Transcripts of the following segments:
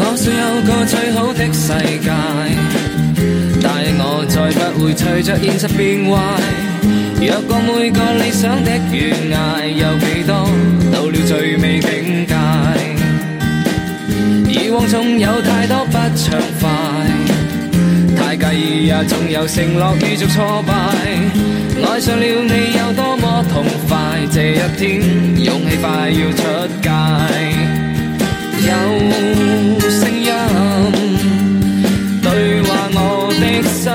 我说有个最好的世界，但我再不会随着现实变坏。若果每个理想的悬崖，有几多到了最美境界？以往总有太多不畅快。也总有承诺遇着挫败。爱上了你有多么痛快，这一天勇气快要出界。有声音对话我的心，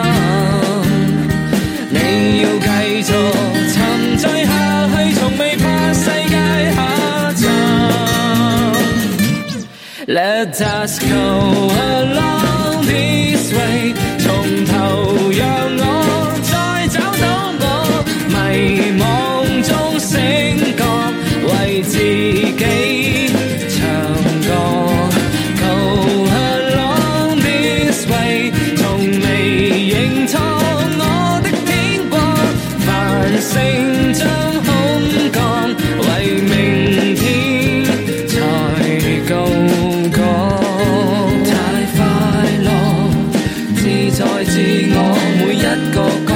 你要继续沉醉下去，从未怕世界下沉。Let us go. along. 醒觉为自己唱歌。求向浪 this way 从未认错我的天国繁星将空降为明天才告觉太快乐自在自我每一个